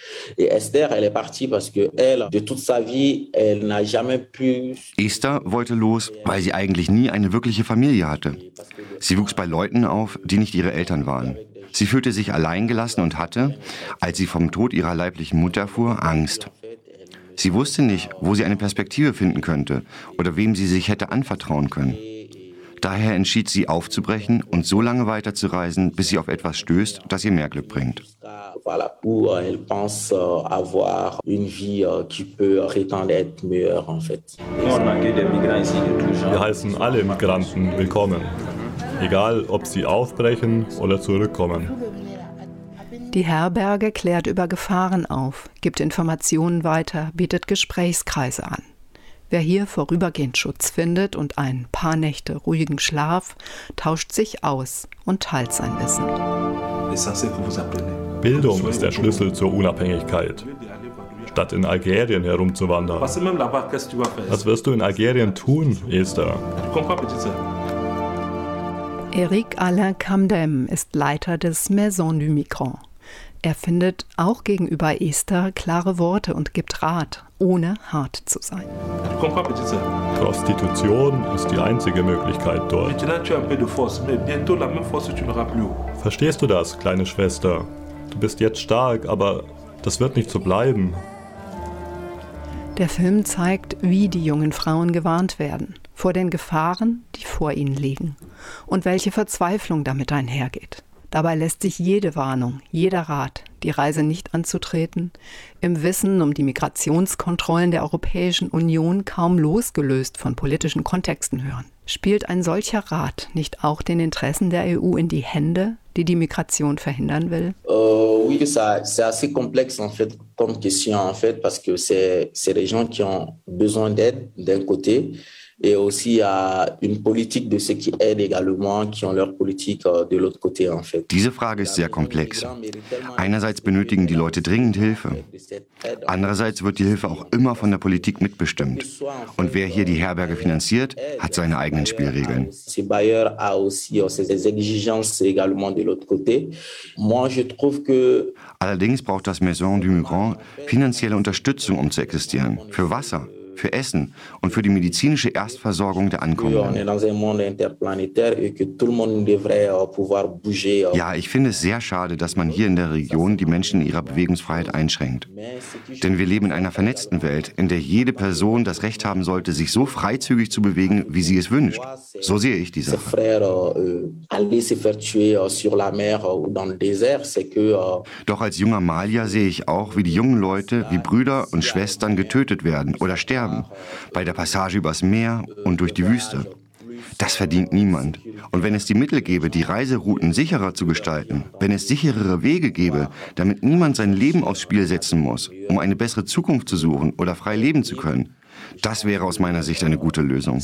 [SPEAKER 11] Esther wollte los, weil sie eigentlich nie eine wirkliche Familie hatte. Sie wuchs bei Leuten auf, die nicht ihre Eltern waren. Sie fühlte sich alleingelassen und hatte, als sie vom Tod ihrer leiblichen Mutter erfuhr, Angst. Sie wusste nicht, wo sie eine Perspektive finden könnte oder wem sie sich hätte anvertrauen können. Daher entschied sie aufzubrechen und so lange weiterzureisen, bis sie auf etwas stößt, das ihr mehr Glück bringt.
[SPEAKER 14] Wir heißen alle Migranten willkommen, egal ob sie aufbrechen oder zurückkommen.
[SPEAKER 12] Die Herberge klärt über Gefahren auf, gibt Informationen weiter, bietet Gesprächskreise an. Wer hier vorübergehend Schutz findet und ein paar Nächte ruhigen Schlaf, tauscht sich aus und teilt sein Wissen.
[SPEAKER 14] Bildung ist der Schlüssel zur Unabhängigkeit. statt in Algerien herumzuwandern. Was wirst du in Algerien tun, Esther?
[SPEAKER 12] Eric Alain Camdem ist Leiter des Maison du Migrant. Er findet auch gegenüber Esther klare Worte und gibt Rat, ohne hart zu sein.
[SPEAKER 14] Prostitution ist die einzige Möglichkeit dort. Verstehst du das, kleine Schwester? Du bist jetzt stark, aber das wird nicht so bleiben.
[SPEAKER 12] Der Film zeigt, wie die jungen Frauen gewarnt werden vor den Gefahren, die vor ihnen liegen und welche Verzweiflung damit einhergeht. Dabei lässt sich jede Warnung, jeder Rat, die Reise nicht anzutreten, im Wissen um die Migrationskontrollen der Europäischen Union kaum losgelöst von politischen Kontexten hören. Spielt ein solcher Rat nicht auch den Interessen der EU in die Hände, die die Migration verhindern will?
[SPEAKER 13] Uh, oui, c'est assez complexe en fait comme question en fait parce que c'est des gens qui ont besoin d'aide d'un côté et aussi à une politique de ceux qui aident également, qui ont leur politique euh, de l'autre côté en fait.
[SPEAKER 11] Diese Frage ist sehr komplex. Einerseits benötigen die Leute dringend Hilfe. Andererseits wird die Hilfe auch immer von der Politik mitbestimmt. Und wer hier die Herberge finanziert, hat seine eigenen Spielregeln.
[SPEAKER 13] Ce bailleur a aussi euh, ses exigences également de l'autre côté. Moi, je trouve que
[SPEAKER 11] Allerdings braucht das Maison du Migrant finanzielle Unterstützung, um zu existieren. Für Wasser, für Essen und für die medizinische Erstversorgung der Ankommenden. Ja, ich finde es sehr schade, dass man hier in der Region die Menschen in ihrer Bewegungsfreiheit einschränkt. Denn wir leben in einer vernetzten Welt, in der jede Person das Recht haben sollte, sich so freizügig zu bewegen, wie sie es wünscht. So sehe ich die Sache. Doch als junger Malier sehe ich auch, wie die jungen Leute, wie Brüder und Schwestern getötet werden oder sterben, bei der Passage übers Meer und durch die Wüste. Das verdient niemand. Und wenn es die Mittel gäbe, die Reiserouten sicherer zu gestalten, wenn es sicherere Wege gäbe, damit niemand sein Leben aufs Spiel setzen muss, um eine bessere Zukunft zu suchen oder frei leben zu können, das wäre aus meiner Sicht eine gute Lösung.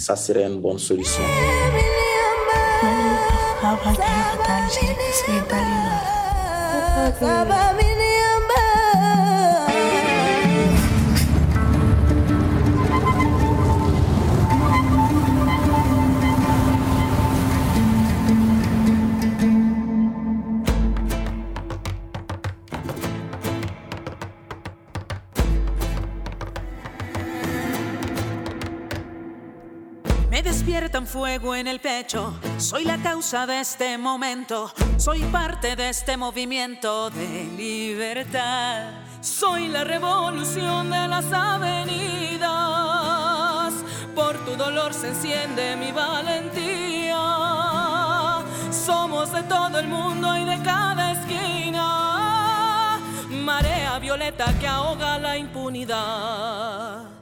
[SPEAKER 16] Me despierta un fuego en el pecho, soy la causa de este momento, soy parte de este movimiento de libertad, soy la revolución de las avenidas, por tu dolor se enciende mi valentía, somos de todo el mundo y de cada esquina, marea violeta que ahoga la impunidad.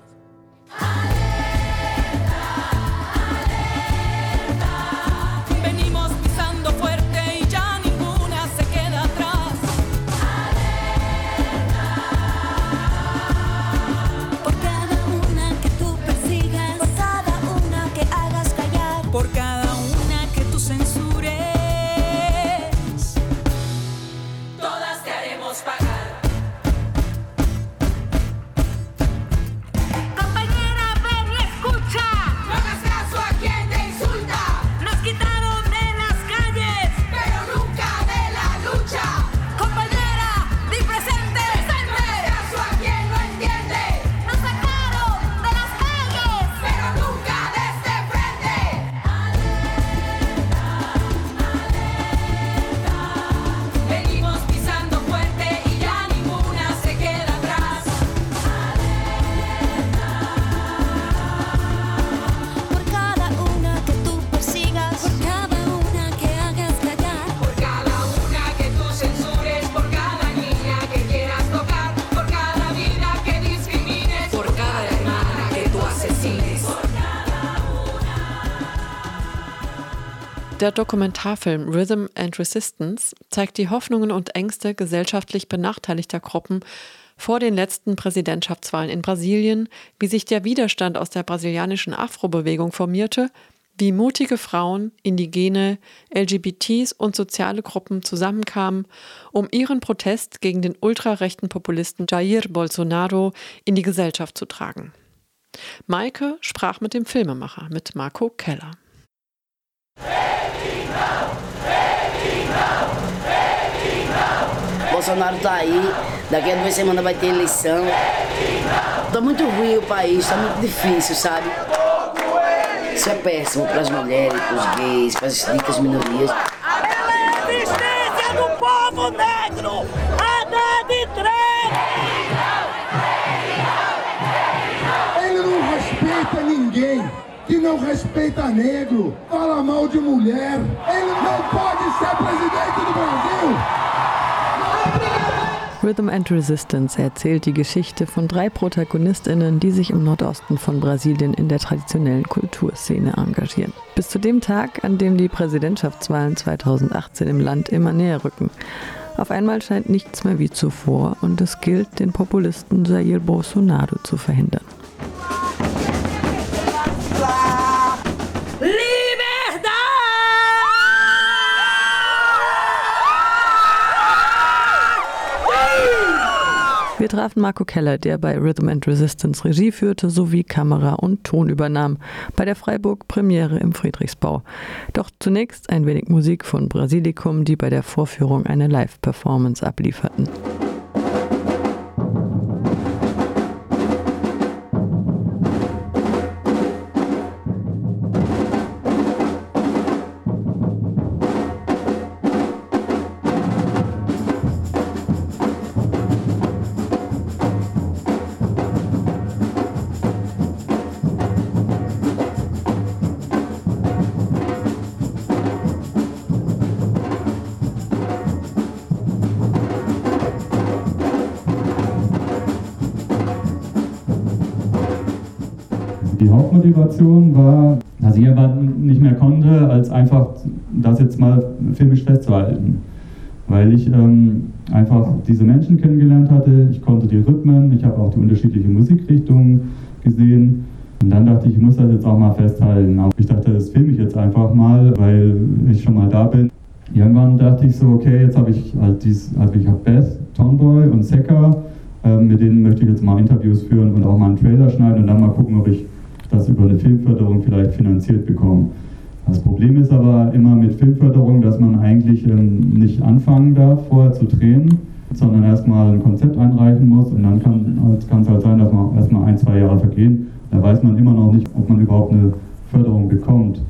[SPEAKER 16] Der Dokumentarfilm Rhythm and Resistance zeigt die Hoffnungen und Ängste gesellschaftlich benachteiligter Gruppen vor den letzten Präsidentschaftswahlen in Brasilien, wie sich der Widerstand aus der brasilianischen Afro-Bewegung formierte,
[SPEAKER 1] wie mutige Frauen, Indigene, LGBTs und soziale Gruppen zusammenkamen, um ihren Protest gegen den ultrarechten Populisten Jair Bolsonaro in die Gesellschaft zu tragen. Maike sprach mit dem Filmemacher, mit Marco Keller.
[SPEAKER 17] Bolsonaro tá aí, daqui a duas semanas vai ter eleição. Tá muito ruim o país, tá muito difícil, sabe? Isso é péssimo para as mulheres, para os gays, para as ditas minorias.
[SPEAKER 10] É a resistência do povo negro!
[SPEAKER 18] Não respeita negro, fala mal de mulher. Ele não pode ser presidente do Brasil.
[SPEAKER 19] Rhythm and Resistance erzählt die Geschichte von drei Protagonistinnen, die sich im Nordosten von Brasilien in der traditionellen Kulturszene engagieren. Bis zu dem Tag, an dem die Präsidentschaftswahlen 2018 im Land immer näher rücken. Auf einmal scheint nichts mehr wie zuvor und es gilt, den Populisten Jair Bolsonaro zu verhindern. Wir trafen Marco Keller, der bei Rhythm and Resistance Regie führte sowie Kamera und Ton übernahm, bei der Freiburg Premiere im Friedrichsbau. Doch zunächst ein wenig Musik von Brasilikum, die bei der Vorführung eine Live-Performance ablieferten.
[SPEAKER 20] Die Hauptmotivation war, dass ich aber nicht mehr konnte, als einfach das jetzt mal filmisch festzuhalten. Weil ich ähm, einfach diese Menschen kennengelernt hatte, ich konnte die Rhythmen, ich habe auch die unterschiedlichen Musikrichtungen gesehen. Und dann dachte ich, ich muss das jetzt auch mal festhalten. Ich dachte, das filme ich jetzt einfach mal, weil ich schon mal da bin. Irgendwann dachte ich so, okay, jetzt habe ich halt dies, also ich habe Beth, Tomboy und Secker, ähm, mit denen möchte ich jetzt mal Interviews führen und auch mal einen Trailer schneiden und dann mal gucken, ob ich das über eine Filmförderung vielleicht finanziert bekommen. Das Problem ist aber immer mit Filmförderung, dass man eigentlich ähm, nicht anfangen darf, vorher zu drehen, sondern erstmal ein Konzept einreichen muss und dann kann es halt sein, dass man erstmal ein, zwei Jahre vergehen. Da weiß man immer noch nicht, ob man überhaupt eine Förderung bekommt.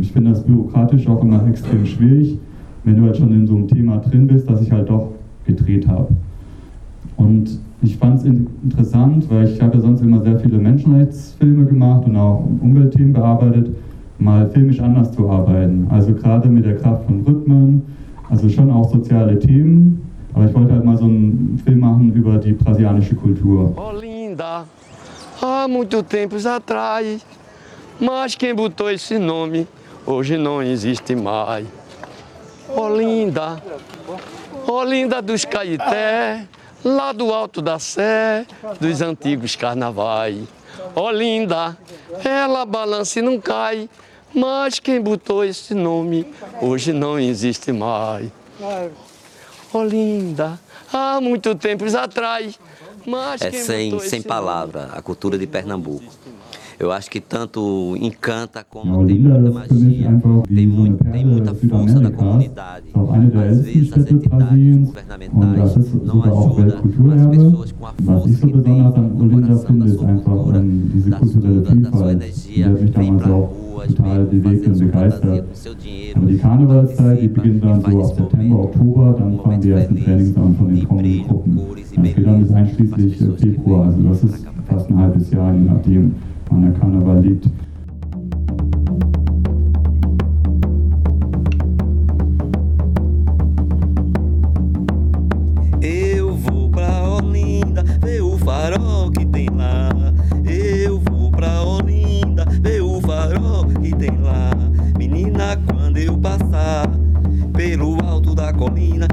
[SPEAKER 20] Ich finde das bürokratisch auch immer extrem schwierig, wenn du halt schon in so einem Thema drin bist, dass ich halt doch gedreht habe. Und ich fand es interessant, weil ich habe ja sonst immer sehr viele Menschenrechtsfilme gemacht und auch Umweltthemen bearbeitet, mal filmisch anders zu arbeiten. Also gerade mit der Kraft von Rhythmen, also schon auch soziale Themen. Aber ich wollte halt mal so einen Film machen über die brasilianische Kultur.
[SPEAKER 21] Oh linda, há muito tempos atrás, mas quem botou esse nome hoje não existe mais. Oh linda, oh linda dos Caeté, lá do alto da Sé, dos antigos carnavais. Ó oh, linda, ela balança e não cai, mas quem botou esse nome hoje não existe mais. Ó oh, linda, há muito tempos atrás. Mas
[SPEAKER 22] é sem, sem palavra a cultura de Pernambuco. Eu acho que tanto encanta como tem muita magia, tem, muito, tem muita força da comunidade. Às vezes as entidades governamentais não ajudam as pessoas com a força que tem no coração da sua cultura, da sua, da sua energia, vem para ruas, vem fazer sua fantasia com seu dinheiro.
[SPEAKER 20] Ab September, Oktober, dann fangen die ersten Trainings an von den kommenden Gruppen. Das geht dann bis einschließlich Februar, also das ist fast ein halbes Jahr, je nachdem, liegt.
[SPEAKER 21] Eu vou pra Olinda ver o farol que tem lá. Eu vou pra Olinda ver o farol que tem lá. Menina, quando eu passar pelo alto da colina.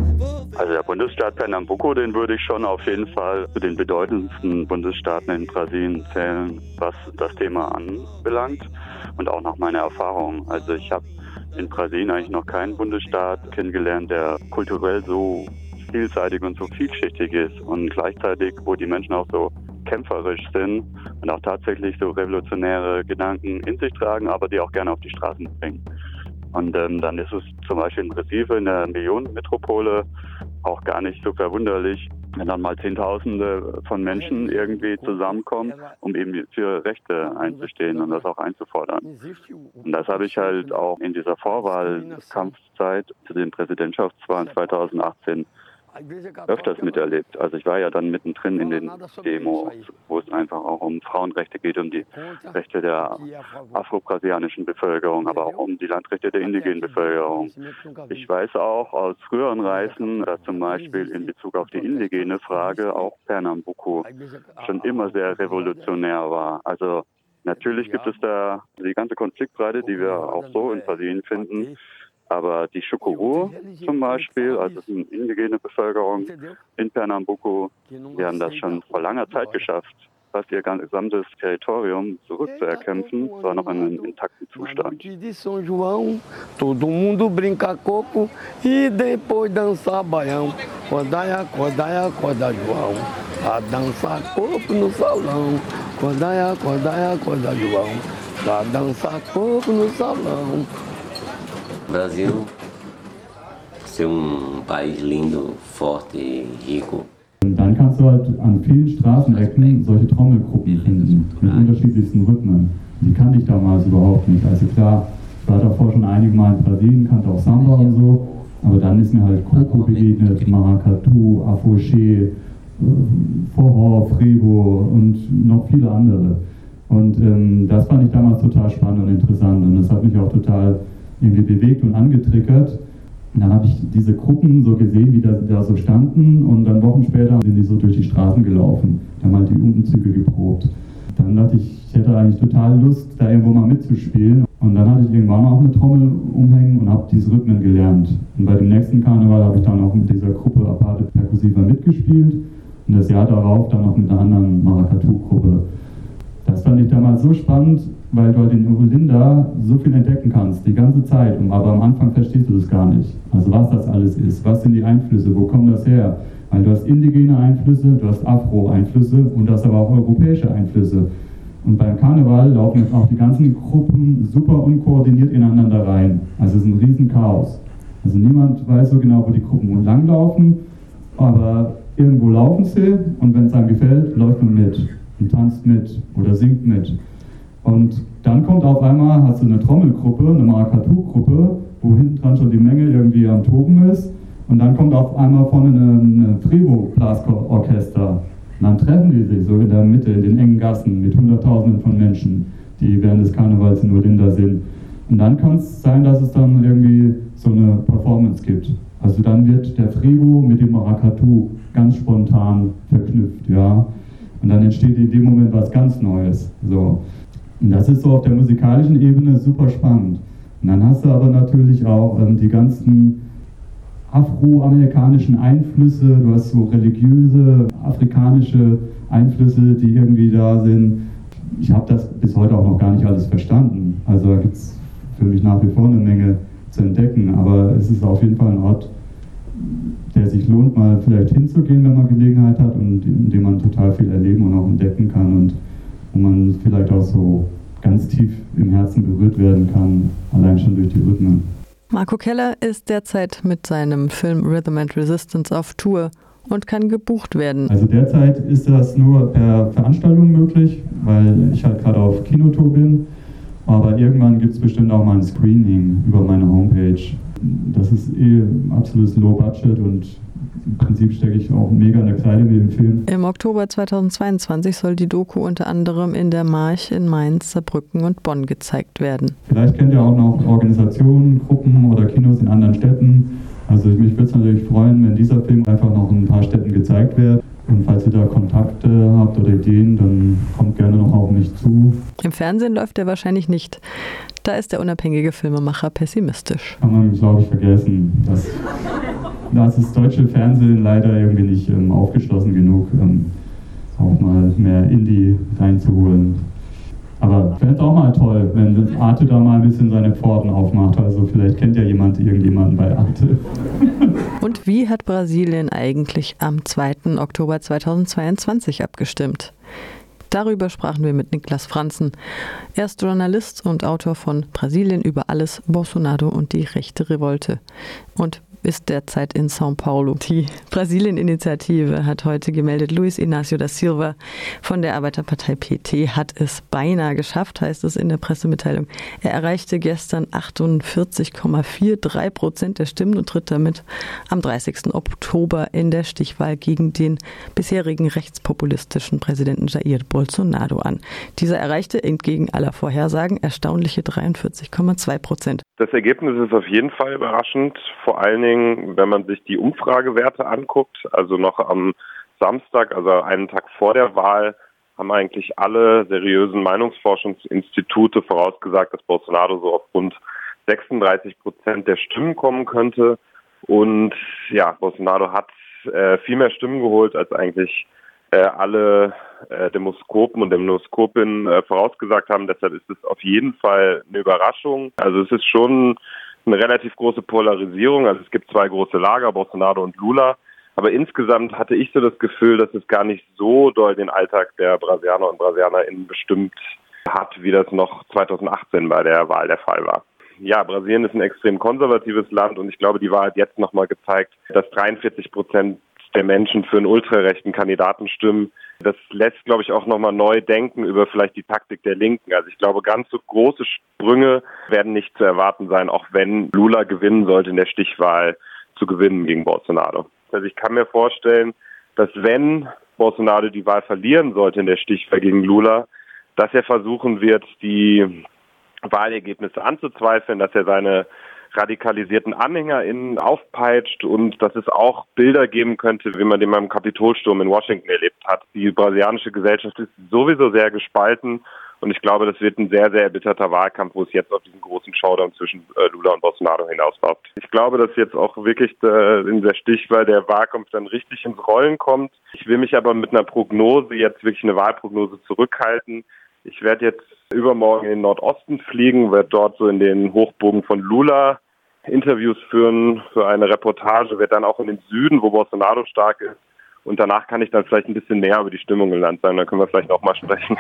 [SPEAKER 23] Also der Bundesstaat Pernambuco, den würde ich schon auf jeden Fall zu den bedeutendsten Bundesstaaten in Brasilien zählen, was das Thema anbelangt. und auch nach meiner Erfahrung. Also ich habe in Brasilien eigentlich noch keinen Bundesstaat kennengelernt, der kulturell so vielseitig und so vielschichtig ist und gleichzeitig, wo die Menschen auch so kämpferisch sind und auch tatsächlich so revolutionäre Gedanken in sich tragen, aber die auch gerne auf die Straßen bringen. Und ähm, dann ist es zum Beispiel in Recife, in der Millionenmetropole, auch gar nicht so verwunderlich, wenn dann mal Zehntausende von Menschen irgendwie zusammenkommen, um eben für Rechte einzustehen und das auch einzufordern. Und das habe ich halt auch in dieser Vorwahlkampfzeit zu den Präsidentschaftswahlen 2018 öfters miterlebt. Also ich war ja dann mittendrin in den Demos, wo es einfach auch um Frauenrechte geht, um die Rechte der afro-brasilianischen Bevölkerung, aber auch um die Landrechte der indigenen Bevölkerung. Ich weiß auch aus früheren Reisen, dass zum Beispiel in Bezug auf die indigene Frage auch Pernambuco schon immer sehr revolutionär war. Also natürlich gibt es da die ganze Konfliktbreite, die wir auch so in Brasilien finden. Aber die Chukuru zum Beispiel, also ist eine indigene Bevölkerung in Pernambuco, die haben das schon vor langer Zeit geschafft, fast ihr gesamtes Territorium zurückzuerkämpfen, zwar noch in einem intakten Zustand.
[SPEAKER 21] Todo mundo brinca coco e depois dança baião. Cordaia, cordaia, corda João. A dançar coco no salão. Cordaia, cordaia, corda João. A dançar coco no salão.
[SPEAKER 22] Brasil ser um país lindo, forte, rico.
[SPEAKER 20] Und dann kannst du halt an vielen Straßenecken solche Trommelgruppen finden, mit unterschiedlichsten Rhythmen. Die kannte ich damals überhaupt nicht. Also klar, ich war davor schon einige Mal in Brasilien, kannte auch Samba und so, aber dann ist mir halt Coco begegnet, Maracatu, Afoché, Forró, Frevo und noch viele andere. Und ähm, das fand ich damals total spannend und interessant und das hat mich auch total irgendwie bewegt und angetriggert. Und dann habe ich diese Gruppen so gesehen, wie da, da, so standen und dann Wochen später sind die so durch die Straßen gelaufen. Da haben halt die Umzüge geprobt. Dann dachte ich, ich hätte eigentlich total Lust, da irgendwo mal mitzuspielen. Und dann hatte ich irgendwann auch eine Trommel umhängen und habe diese Rhythmen gelernt. Und bei dem nächsten Karneval habe ich dann auch mit dieser Gruppe Aparte Percussiva mitgespielt und das Jahr darauf dann auch mit einer anderen Maracatu-Gruppe. Das fand ich damals so spannend, weil du halt in Ulinda so viel entdecken kannst, die ganze Zeit. Aber am Anfang verstehst du das gar nicht. Also was das alles ist, was sind die Einflüsse, wo kommt das her? Weil du hast indigene Einflüsse, du hast Afro-Einflüsse und du hast aber auch europäische Einflüsse. Und beim Karneval laufen jetzt auch die ganzen Gruppen super unkoordiniert ineinander rein. Also es ist ein riesen Chaos. Also niemand weiß so genau, wo die Gruppen langlaufen, aber irgendwo laufen sie und wenn es einem gefällt, läuft man mit und tanzt mit oder singt mit. Und dann kommt auf einmal, hast du eine Trommelgruppe, eine Maracatu-Gruppe, wo hinten dran schon die Menge irgendwie am Toben ist. Und dann kommt auf einmal vorne ein Frevo-Blasorchester. Und dann treffen die sich so in der Mitte, in den engen Gassen mit Hunderttausenden von Menschen, die während des Karnevals in Urlinda sind. Und dann kann es sein, dass es dann irgendwie so eine Performance gibt. Also dann wird der Frevo mit dem Maracatu ganz spontan verknüpft, ja. Und dann entsteht in dem Moment was ganz Neues. So. Und das ist so auf der musikalischen Ebene super spannend. Und dann hast du aber natürlich auch ähm, die ganzen afroamerikanischen Einflüsse, du hast so religiöse afrikanische Einflüsse, die irgendwie da sind. Ich habe das bis heute auch noch gar nicht alles verstanden. Also da gibt es für mich nach wie vor eine Menge zu entdecken, aber es ist auf jeden Fall ein Ort, der sich lohnt, mal vielleicht hinzugehen, wenn man Gelegenheit hat und in dem man total viel erleben und auch entdecken kann und wo man vielleicht auch so ganz tief im Herzen berührt werden kann, allein schon durch die Rhythmen.
[SPEAKER 19] Marco Keller ist derzeit mit seinem Film Rhythm and Resistance auf Tour und kann gebucht werden.
[SPEAKER 20] Also derzeit ist das nur per Veranstaltung möglich, weil ich halt gerade auf Kinotour bin. Aber irgendwann gibt es bestimmt auch mal ein Screening über meine Homepage. Das ist eh absolutes Low Budget und im Prinzip stecke ich auch mega in der Kleide mit dem Film.
[SPEAKER 19] Im Oktober 2022 soll die Doku unter anderem in der March in Mainz, Saarbrücken und Bonn gezeigt werden.
[SPEAKER 20] Vielleicht kennt ihr auch noch Organisationen, Gruppen oder Kinos in anderen Städten. Also mich würde es natürlich freuen, wenn dieser Film einfach noch in ein paar Städten gezeigt wird. Und falls ihr da Kontakte habt oder Ideen, dann kommt gerne noch auf mich zu.
[SPEAKER 19] Im Fernsehen läuft er wahrscheinlich nicht. Da ist der unabhängige Filmemacher pessimistisch.
[SPEAKER 20] Kann man, glaube ich, vergessen. Das, da ist das deutsche Fernsehen leider irgendwie nicht ähm, aufgeschlossen genug, ähm, auch mal mehr Indie reinzuholen. Aber es auch mal toll, wenn Arte da mal ein bisschen seine Pforten aufmacht. Also vielleicht kennt ja jemand irgendjemanden bei Arte.
[SPEAKER 19] Und wie hat Brasilien eigentlich am 2. Oktober 2022 abgestimmt? Darüber sprachen wir mit Niklas Franzen. Er ist Journalist und Autor von Brasilien über alles, Bolsonaro und die rechte Revolte. Und ist derzeit in São Paulo. Die Brasilien-Initiative hat heute gemeldet, Luis Inácio da Silva von der Arbeiterpartei PT hat es beinahe geschafft, heißt es in der Pressemitteilung. Er erreichte gestern 48,43 Prozent der Stimmen und tritt damit am 30. Oktober in der Stichwahl gegen den bisherigen rechtspopulistischen Präsidenten Jair Bolsonaro an. Dieser erreichte entgegen aller Vorhersagen erstaunliche 43,2 Prozent.
[SPEAKER 24] Das Ergebnis ist auf jeden Fall überraschend, vor allen Dingen, wenn man sich die Umfragewerte anguckt. Also noch am Samstag, also einen Tag vor der Wahl, haben eigentlich alle seriösen Meinungsforschungsinstitute vorausgesagt, dass Bolsonaro so auf rund 36 Prozent der Stimmen kommen könnte. Und ja, Bolsonaro hat äh, viel mehr Stimmen geholt, als eigentlich äh, alle äh, Demoskopen und Demoskopinnen äh, vorausgesagt haben. Deshalb ist es auf jeden Fall eine Überraschung. Also es ist schon eine relativ große Polarisierung. Also es gibt zwei große Lager, Bolsonaro und Lula. Aber insgesamt hatte ich so das Gefühl, dass es gar nicht so doll den Alltag der Brasilianer und BrasilianerInnen bestimmt hat, wie das noch 2018 bei der Wahl der Fall war. Ja, Brasilien ist ein extrem konservatives Land und ich glaube, die Wahl hat jetzt nochmal gezeigt, dass 43 Prozent der Menschen für einen ultrarechten Kandidaten stimmen. Das lässt, glaube ich, auch nochmal neu denken über vielleicht die Taktik der Linken. Also ich glaube, ganz so große Sprünge werden nicht zu erwarten sein, auch wenn Lula gewinnen sollte in der Stichwahl zu gewinnen gegen Bolsonaro. Also ich kann mir vorstellen, dass wenn Bolsonaro die Wahl verlieren sollte in der Stichwahl gegen Lula, dass er versuchen wird, die Wahlergebnisse anzuzweifeln, dass er seine radikalisierten AnhängerInnen aufpeitscht und dass es auch Bilder geben könnte, wie man den beim Kapitolsturm in Washington erlebt hat. Die brasilianische Gesellschaft ist sowieso sehr gespalten und ich glaube, das wird ein sehr, sehr erbitterter Wahlkampf, wo es jetzt auf diesen großen Showdown zwischen äh, Lula und Bolsonaro hinausläuft. Ich glaube, dass jetzt auch wirklich äh, in der Stichwahl der Wahlkampf dann richtig ins Rollen kommt. Ich will mich aber mit einer Prognose, jetzt wirklich eine Wahlprognose zurückhalten. Ich werde jetzt übermorgen in den Nordosten fliegen, werde dort so in den Hochbogen von Lula Interviews führen für eine Reportage, werde dann auch in den Süden, wo Bolsonaro stark ist. Und danach kann ich dann vielleicht ein bisschen mehr über die Stimmung im Land sagen. Dann können wir vielleicht auch mal sprechen.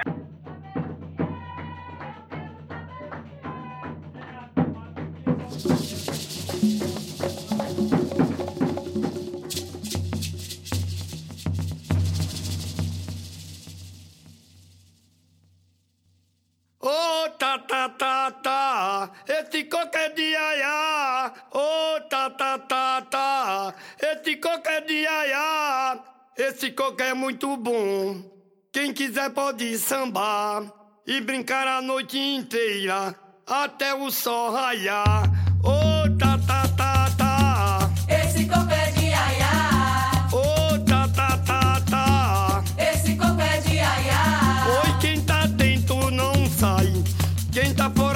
[SPEAKER 21] Esse coco é muito bom. Quem quiser pode sambar e brincar a noite inteira até o sol raiar. Oh ta ta ta ta,
[SPEAKER 10] esse coco é de aiá.
[SPEAKER 21] Oh ta ta ta ta,
[SPEAKER 10] esse coco é de aiá.
[SPEAKER 21] Oi quem tá dentro não sai. Quem tá fora